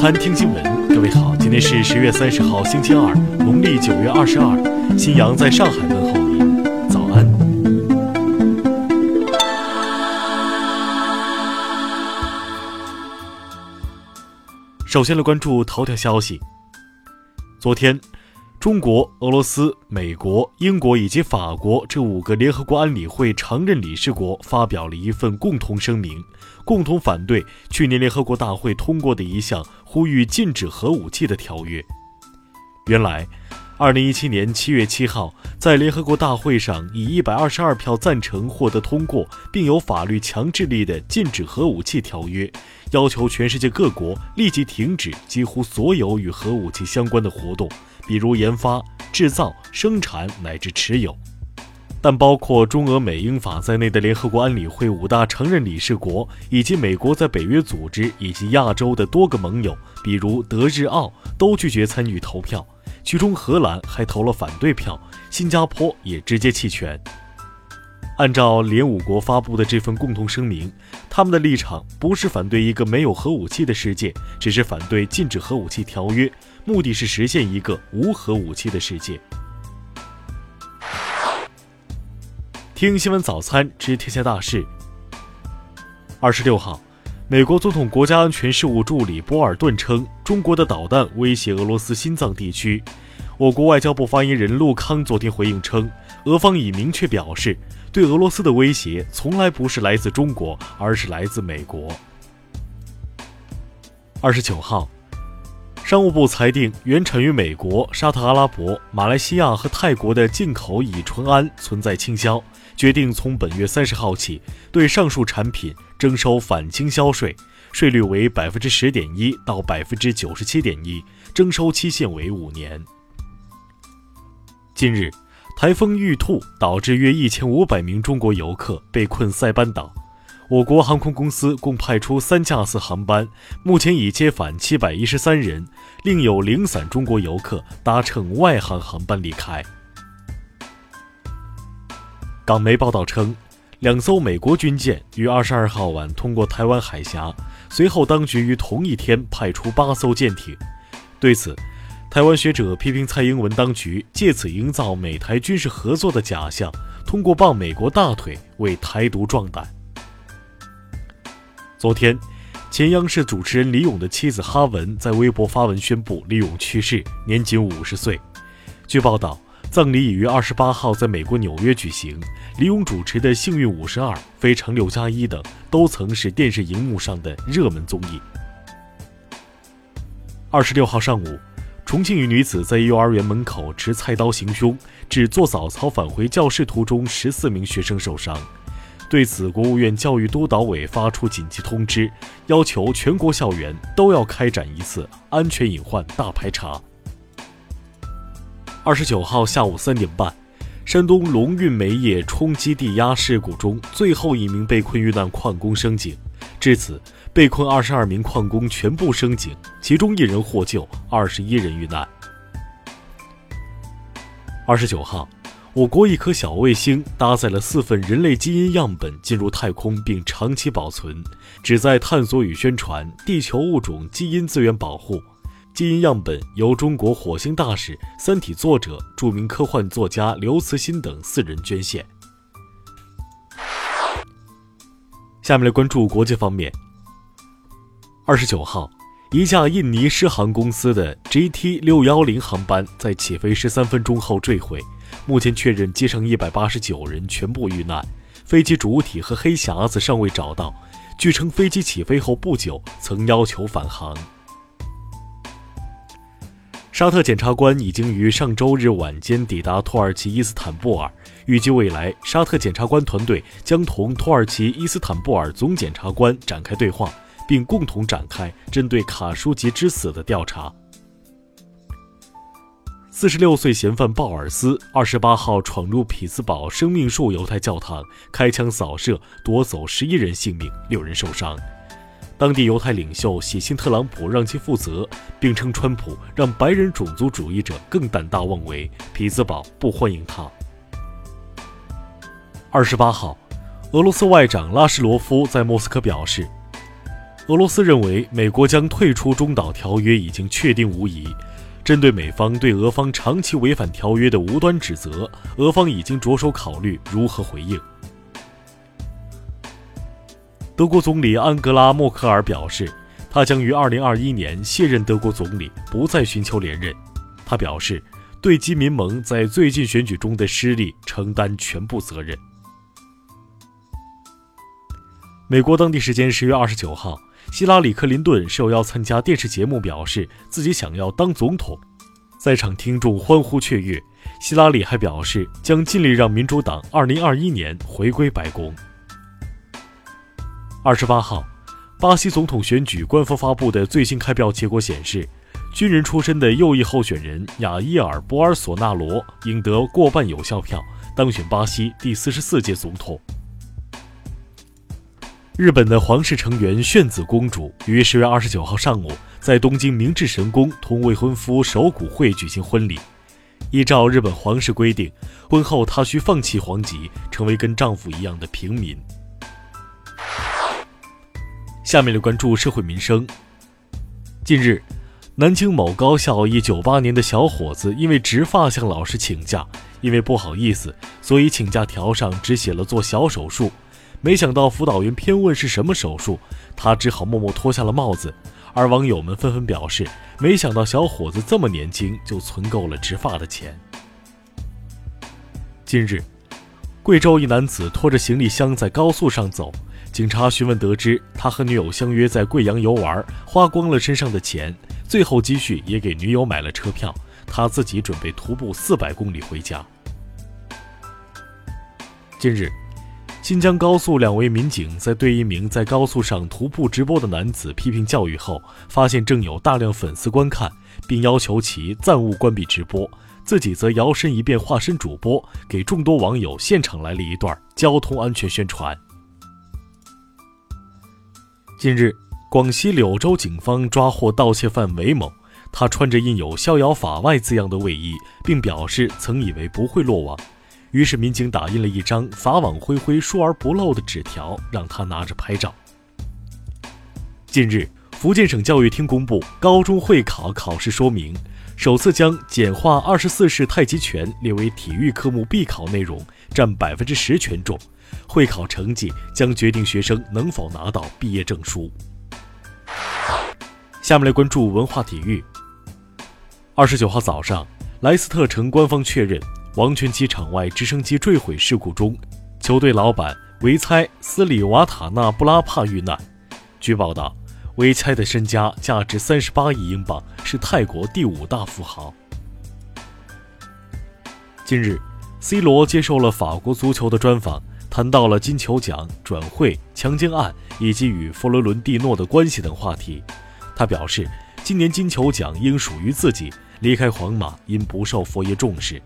餐听新闻，各位好，今天是十月三十号，星期二，农历九月二十二。新阳在上海问候您，早安。首先来关注头条消息。昨天。中国、俄罗斯、美国、英国以及法国这五个联合国安理会常任理事国发表了一份共同声明，共同反对去年联合国大会通过的一项呼吁禁止核武器的条约。原来，二零一七年七月七号，在联合国大会上以一百二十二票赞成获得通过，并有法律强制力的禁止核武器条约，要求全世界各国立即停止几乎所有与核武器相关的活动。比如研发、制造、生产乃至持有，但包括中俄美英法在内的联合国安理会五大常任理事国，以及美国在北约组织以及亚洲的多个盟友，比如德日澳，都拒绝参与投票。其中，荷兰还投了反对票，新加坡也直接弃权。按照联五国发布的这份共同声明，他们的立场不是反对一个没有核武器的世界，只是反对禁止核武器条约。目的是实现一个无核武器的世界。听新闻早餐知天下大事。二十六号，美国总统国家安全事务助理波尔顿称，中国的导弹威胁俄罗斯心脏地区。我国外交部发言人陆康昨天回应称，俄方已明确表示，对俄罗斯的威胁从来不是来自中国，而是来自美国。二十九号。商务部裁定，原产于美国、沙特阿拉伯、马来西亚和泰国的进口乙醇胺存在倾销，决定从本月三十号起对上述产品征收反倾销税，税率为百分之十点一到百分之九十七点一，征收期限为五年。近日，台风玉兔导致约一千五百名中国游客被困塞班岛。我国航空公司共派出三架次航班，目前已接返七百一十三人，另有零散中国游客搭乘外航航班离开。港媒报道称，两艘美国军舰于二十二号晚通过台湾海峡，随后当局于同一天派出八艘舰艇。对此，台湾学者批评蔡英文当局借此营造美台军事合作的假象，通过抱美国大腿为台独壮胆。昨天，前央视主持人李咏的妻子哈文在微博发文宣布李咏去世，年仅五十岁。据报道，葬礼已于二十八号在美国纽约举行。李咏主持的《幸运五十二》《非常六加一》等都曾是电视荧幕上的热门综艺。二十六号上午，重庆一女子在幼儿园门口持菜刀行凶，致做早操返回教室途中十四名学生受伤。对此，国务院教育督导委发出紧急通知，要求全国校园都要开展一次安全隐患大排查。二十九号下午三点半，山东龙运煤业冲击地压事故中最后一名被困遇难矿工升井，至此，被困二十二名矿工全部升井，其中一人获救，二十一人遇难。二十九号。我国一颗小卫星搭载了四份人类基因样本进入太空并长期保存，旨在探索与宣传地球物种基因资源保护。基因样本由中国火星大使、《三体》作者、著名科幻作家刘慈欣等四人捐献。下面来关注国际方面。二十九号，一架印尼狮航公司的 GT 六幺零航班在起飞十三分钟后坠毁。目前确认，机上一百八十九人全部遇难，飞机主体和黑匣子尚未找到。据称，飞机起飞后不久曾要求返航。沙特检察官已经于上周日晚间抵达土耳其伊斯坦布尔，预计未来沙特检察官团队将同土耳其伊斯坦布尔总检察官展开对话，并共同展开针对卡舒吉之死的调查。四十六岁嫌犯鲍尔斯二十八号闯入匹兹堡生命树犹太教堂，开枪扫射，夺走十一人性命，六人受伤。当地犹太领袖喜信特朗普让其负责，并称川普让白人种族主义者更胆大妄为，匹兹堡不欢迎他。二十八号，俄罗斯外长拉什罗夫在莫斯科表示，俄罗斯认为美国将退出中导条约已经确定无疑。针对美方对俄方长期违反条约的无端指责，俄方已经着手考虑如何回应。德国总理安格拉·默克尔表示，他将于2021年卸任德国总理，不再寻求连任。他表示，对基民盟在最近选举中的失利承担全部责任。美国当地时间十月二十九号。希拉里·克林顿受邀参加电视节目，表示自己想要当总统，在场听众欢呼雀跃。希拉里还表示将尽力让民主党2021年回归白宫。二十八号，巴西总统选举官方发布的最新开票结果显示，军人出身的右翼候选人雅伊尔·博尔索纳罗赢得过半有效票，当选巴西第四十四届总统。日本的皇室成员炫子公主于十月二十九号上午在东京明治神宫同未婚夫守谷会举行婚礼。依照日本皇室规定，婚后她需放弃皇籍，成为跟丈夫一样的平民。下面来关注社会民生。近日，南京某高校一九八年的小伙子因为植发向老师请假，因为不好意思，所以请假条上只写了做小手术。没想到辅导员偏问是什么手术，他只好默默脱下了帽子。而网友们纷纷表示，没想到小伙子这么年轻就存够了植发的钱。近日，贵州一男子拖着行李箱在高速上走，警察询问得知，他和女友相约在贵阳游玩，花光了身上的钱，最后积蓄也给女友买了车票，他自己准备徒步四百公里回家。近日。新疆高速两位民警在对一名在高速上徒步直播的男子批评教育后，发现正有大量粉丝观看，并要求其暂勿关闭直播，自己则摇身一变化身主播，给众多网友现场来了一段交通安全宣传。近日，广西柳州警方抓获盗窃犯韦某，他穿着印有“逍遥法外”字样的卫衣，并表示曾以为不会落网。于是，民警打印了一张“法网恢恢，疏而不漏”的纸条，让他拿着拍照。近日，福建省教育厅公布高中会考考试说明，首次将简化二十四式太极拳列为体育科目必考内容，占百分之十权重。会考成绩将决定学生能否拿到毕业证书。下面来关注文化体育。二十九号早上，莱斯特城官方确认。王权机场外直升机坠毁事故中，球队老板维猜斯里瓦塔纳布拉帕遇难。据报道，维猜的身家价值三十八亿英镑，是泰国第五大富豪。近日，C 罗接受了法国足球的专访，谈到了金球奖、转会、强奸案以及与佛罗伦蒂诺的关系等话题。他表示，今年金球奖应属于自己，离开皇马因不受佛爷重视。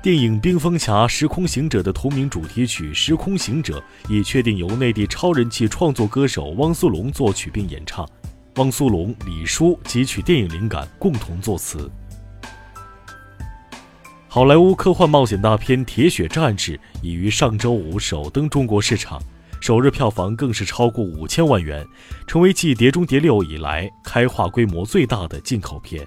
电影《冰封侠：时空行者》的同名主题曲《时空行者》已确定由内地超人气创作歌手汪苏泷作曲并演唱，汪苏泷、李叔汲取电影灵感，共同作词。好莱坞科幻冒险大片《铁血战士》已于上周五首登中国市场，首日票房更是超过五千万元，成为继《碟中谍六》以来开画规模最大的进口片。